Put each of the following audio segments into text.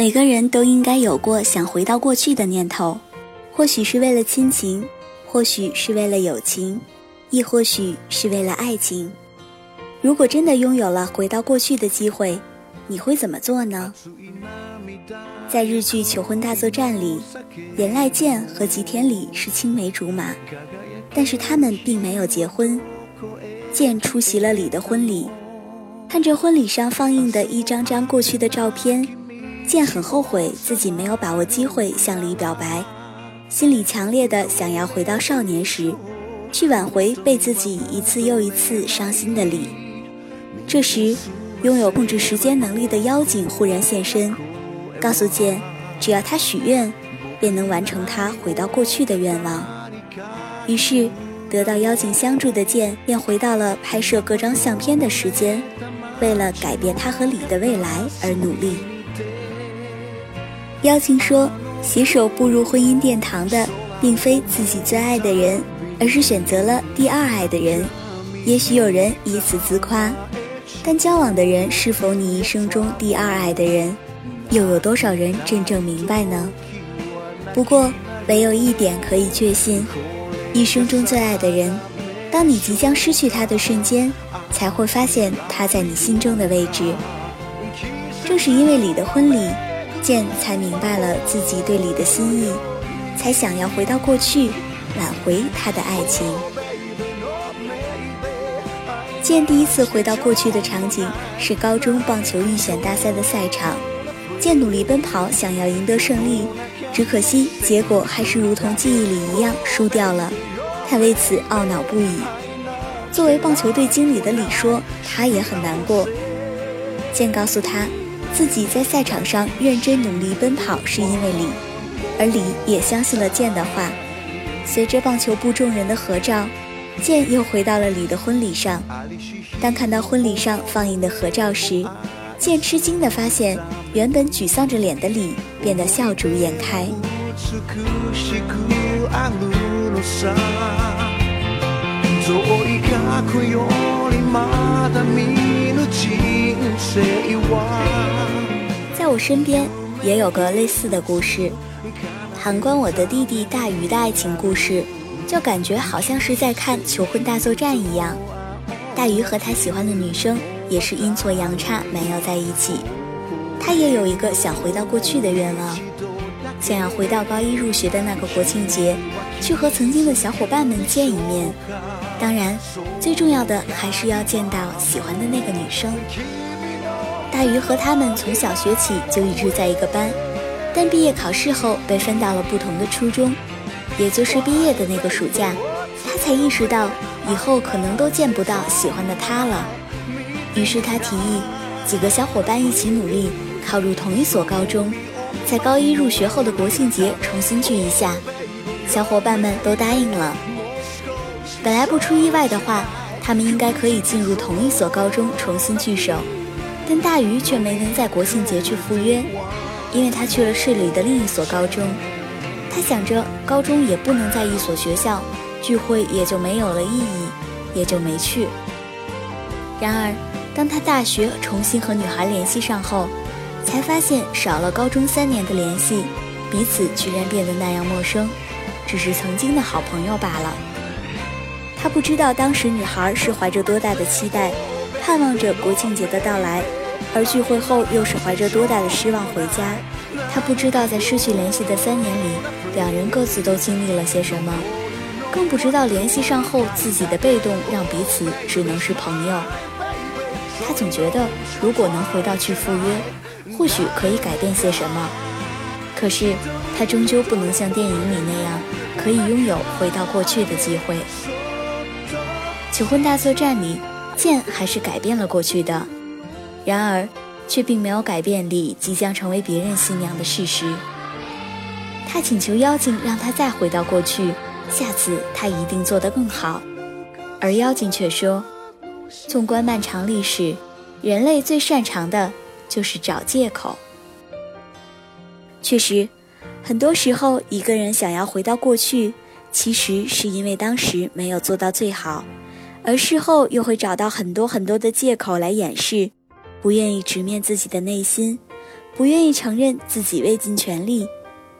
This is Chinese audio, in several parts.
每个人都应该有过想回到过去的念头，或许是为了亲情，或许是为了友情，亦或许是为了爱情。如果真的拥有了回到过去的机会，你会怎么做呢？在日剧《求婚大作战》里，岩濑健和吉田里是青梅竹马，但是他们并没有结婚。健出席了李的婚礼，看着婚礼上放映的一张张过去的照片。剑很后悔自己没有把握机会向李表白，心里强烈的想要回到少年时，去挽回被自己一次又一次伤心的李。这时，拥有控制时间能力的妖精忽然现身，告诉剑，只要他许愿，便能完成他回到过去的愿望。于是，得到妖精相助的剑便回到了拍摄各张相片的时间，为了改变他和李的未来而努力。妖精说：“携手步入婚姻殿堂的，并非自己最爱的人，而是选择了第二爱的人。也许有人以此自夸，但交往的人是否你一生中第二爱的人，又有多少人真正明白呢？不过，唯有一点可以确信：一生中最爱的人，当你即将失去他的瞬间，才会发现他在你心中的位置。正是因为你的婚礼。”剑才明白了自己对李的心意，才想要回到过去，挽回他的爱情。剑第一次回到过去的场景是高中棒球预选大赛的赛场，剑努力奔跑，想要赢得胜利，只可惜结果还是如同记忆里一样输掉了，他为此懊恼不已。作为棒球队经理的李说，他也很难过。剑告诉他。自己在赛场上认真努力奔跑，是因为李，而李也相信了剑的话。随着棒球部众人的合照，剑又回到了李的婚礼上。当看到婚礼上放映的合照时，剑吃惊地发现，原本沮丧着脸的李变得笑逐颜开。在我身边也有个类似的故事，旁观我的弟弟大鱼的爱情故事，就感觉好像是在看求婚大作战一样。大鱼和他喜欢的女生也是阴错阳差没有在一起，他也有一个想回到过去的愿望，想要回到高一入学的那个国庆节，去和曾经的小伙伴们见一面。当然，最重要的还是要见到喜欢的那个女生。大鱼和他们从小学起就一直在一个班，但毕业考试后被分到了不同的初中，也就是毕业的那个暑假，他才意识到以后可能都见不到喜欢的她了。于是他提议，几个小伙伴一起努力，考入同一所高中，在高一入学后的国庆节重新聚一下。小伙伴们都答应了。本来不出意外的话，他们应该可以进入同一所高中重新聚首，但大鱼却没能在国庆节去赴约，因为他去了市里的另一所高中。他想着高中也不能在一所学校，聚会也就没有了意义，也就没去。然而，当他大学重新和女孩联系上后，才发现少了高中三年的联系，彼此居然变得那样陌生，只是曾经的好朋友罢了。他不知道当时女孩是怀着多大的期待，盼望着国庆节的到来，而聚会后又是怀着多大的失望回家。他不知道在失去联系的三年里，两人各自都经历了些什么，更不知道联系上后自己的被动让彼此只能是朋友。他总觉得，如果能回到去赴约，或许可以改变些什么。可是，他终究不能像电影里那样，可以拥有回到过去的机会。求婚大作战里，剑还是改变了过去的，然而，却并没有改变李即将成为别人新娘的事实。他请求妖精让他再回到过去，下次他一定做得更好。而妖精却说：“纵观漫长历史，人类最擅长的就是找借口。确实，很多时候一个人想要回到过去，其实是因为当时没有做到最好，而事后又会找到很多很多的借口来掩饰，不愿意直面自己的内心，不愿意承认自己未尽全力，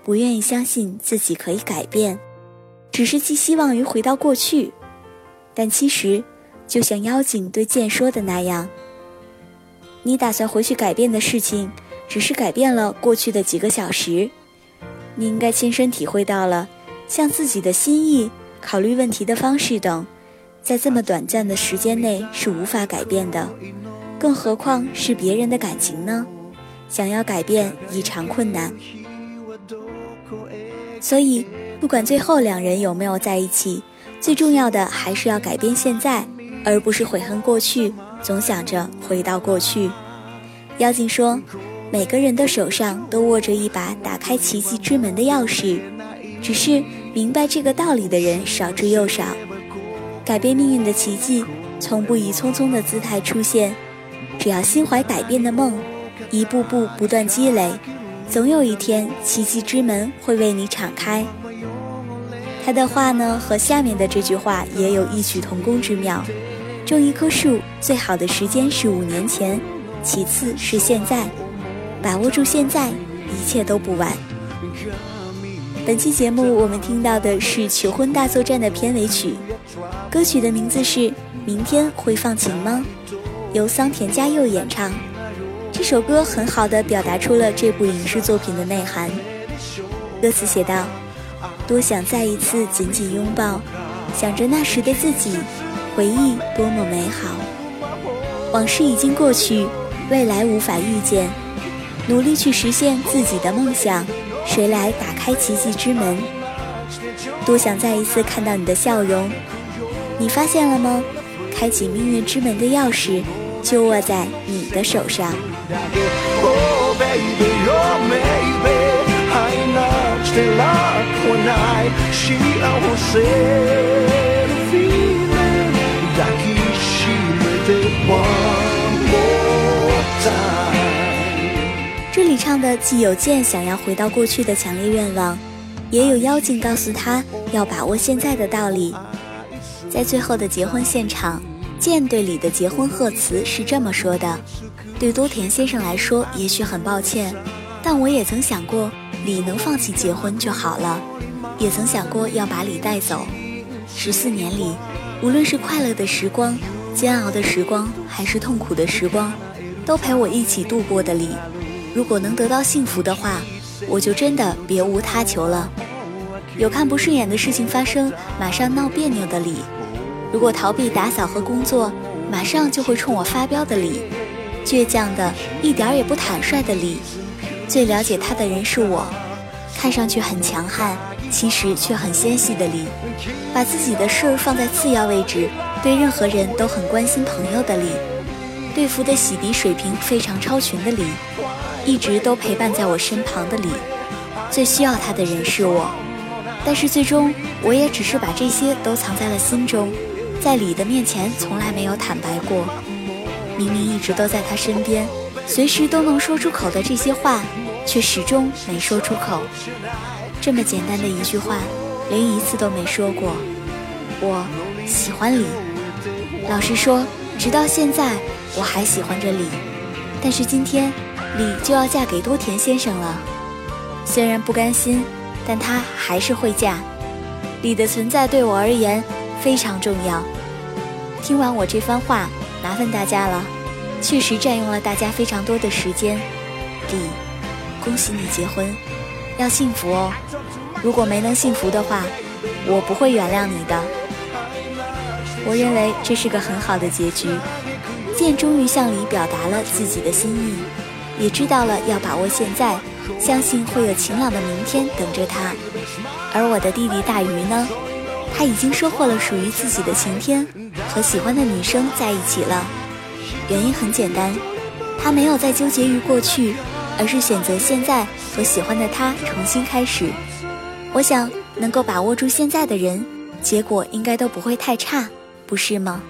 不愿意相信自己可以改变，只是寄希望于回到过去。但其实，就像妖精对剑说的那样，你打算回去改变的事情。只是改变了过去的几个小时，你应该亲身体会到了，像自己的心意、考虑问题的方式等，在这么短暂的时间内是无法改变的，更何况是别人的感情呢？想要改变异常困难。所以，不管最后两人有没有在一起，最重要的还是要改变现在，而不是悔恨过去，总想着回到过去。妖精说。每个人的手上都握着一把打开奇迹之门的钥匙，只是明白这个道理的人少之又少。改变命运的奇迹，从不以匆匆的姿态出现。只要心怀改变的梦，一步步不断积累，总有一天奇迹之门会为你敞开。他的话呢，和下面的这句话也有异曲同工之妙。种一棵树最好的时间是五年前，其次是现在。把握住现在，一切都不晚。本期节目我们听到的是《求婚大作战》的片尾曲，歌曲的名字是《明天会放晴吗》，由桑田佳佑演唱。这首歌很好的表达出了这部影视作品的内涵。歌词写道：“多想再一次紧紧拥抱，想着那时的自己，回忆多么美好。往事已经过去，未来无法预见。”努力去实现自己的梦想，谁来打开奇迹之门？多想再一次看到你的笑容。你发现了吗？开启命运之门的钥匙就握在你的手上。里唱的既有剑想要回到过去的强烈愿望，也有妖精告诉他要把握现在的道理。在最后的结婚现场，剑对李的结婚贺词是这么说的：“对多田先生来说，也许很抱歉，但我也曾想过李能放弃结婚就好了，也曾想过要把李带走。十四年里，无论是快乐的时光、煎熬的时光，还是痛苦的时光，都陪我一起度过的李。”如果能得到幸福的话，我就真的别无他求了。有看不顺眼的事情发生，马上闹别扭的理；如果逃避打扫和工作，马上就会冲我发飙的理；倔强的一点也不坦率的理。最了解他的人是我，看上去很强悍，其实却很纤细的理；把自己的事儿放在次要位置，对任何人都很关心朋友的理；对付的洗涤水平非常超群的理。一直都陪伴在我身旁的李，最需要他的人是我，但是最终我也只是把这些都藏在了心中，在李的面前从来没有坦白过。明明一直都在他身边，随时都能说出口的这些话，却始终没说出口。这么简单的一句话，连一次都没说过。我喜欢李，老实说，直到现在我还喜欢着李，但是今天。李就要嫁给多田先生了，虽然不甘心，但她还是会嫁。李的存在对我而言非常重要。听完我这番话，麻烦大家了，确实占用了大家非常多的时间。李，恭喜你结婚，要幸福哦。如果没能幸福的话，我不会原谅你的。我认为这是个很好的结局。剑终于向李表达了自己的心意。也知道了要把握现在，相信会有晴朗的明天等着他。而我的弟弟大鱼呢？他已经收获了属于自己的晴天，和喜欢的女生在一起了。原因很简单，他没有再纠结于过去，而是选择现在和喜欢的他重新开始。我想能够把握住现在的人，结果应该都不会太差，不是吗？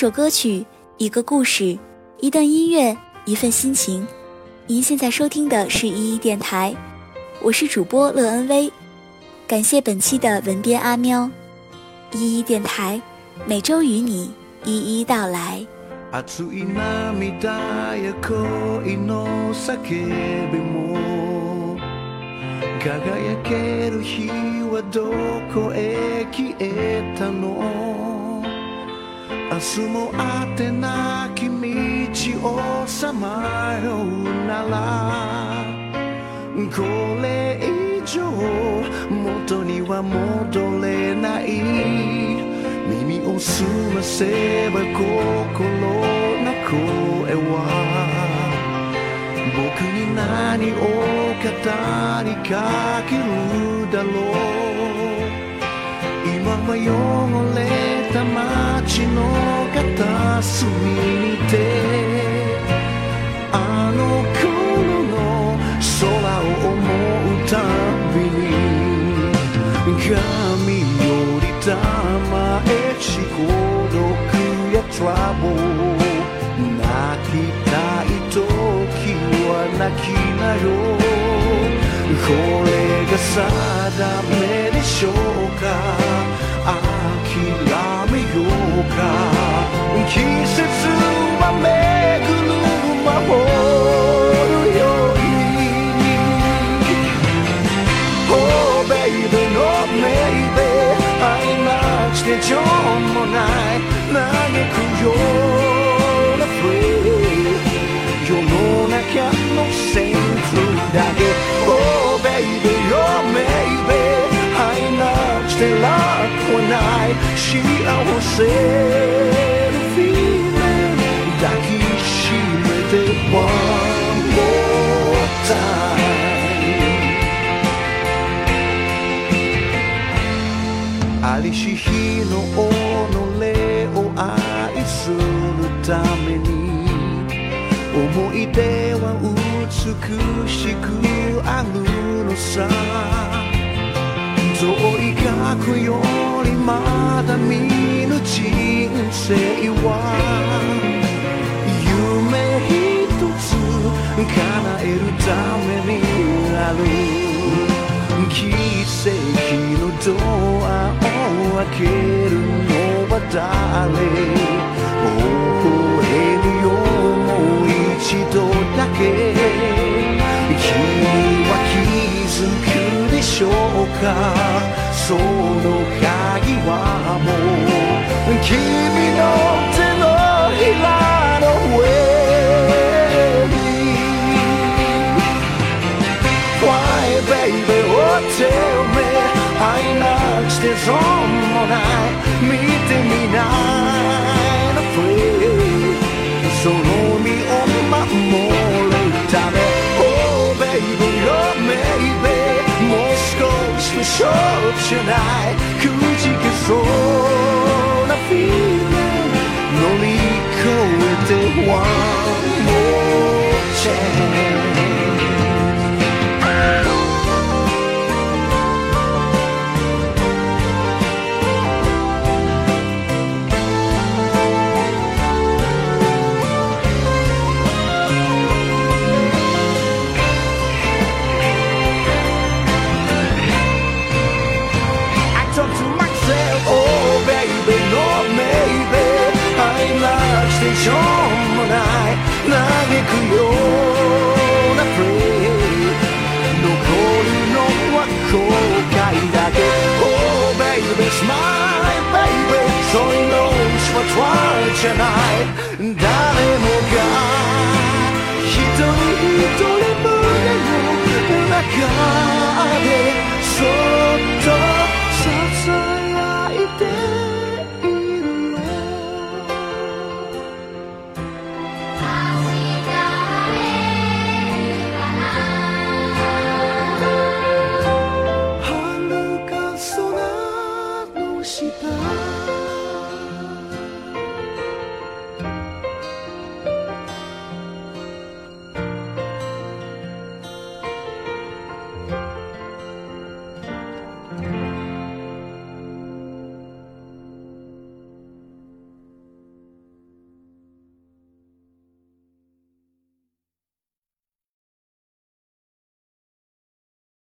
首歌曲，一个故事，一段音乐，一份心情。您现在收听的是依依电台，我是主播乐恩威，感谢本期的文编阿喵。依依电台，每周与你一一道来。もあてなき道をさまようなら。これ以上元には戻れない。耳を澄ませば心の声は。僕に何を語りかけるだろう。今は汚れた街の片隅にてあの頃の空を思うたびに髪よりたまえし孤独やトラブル泣きたい時は泣きなよ。これが定めでしょう。うか季節は巡る魔法のように Oh baby no maybe 愛なくて情もない嘆くような free 世の中のセンスだけ Oh baby oh maybe 愛なくて楽はない幸せの feeling 抱きしめて One more time. ありし日の己を愛するために思い出は美しくあるのさ遠い過去よりまだ見ぬ人生は夢一つ叶えるためにある。奇跡のドアを開けるのは誰？微笑むよもう一度だけ。しょうかその鍵はもう君の手のひらの上に Why baby oh tell me 愛なくして損もない見てみないの free その身を守る しの勝負じゃないくじけそうな feeling 乗り越えて One more chance は try じゃない。誰もが一人一人胸の中でそう。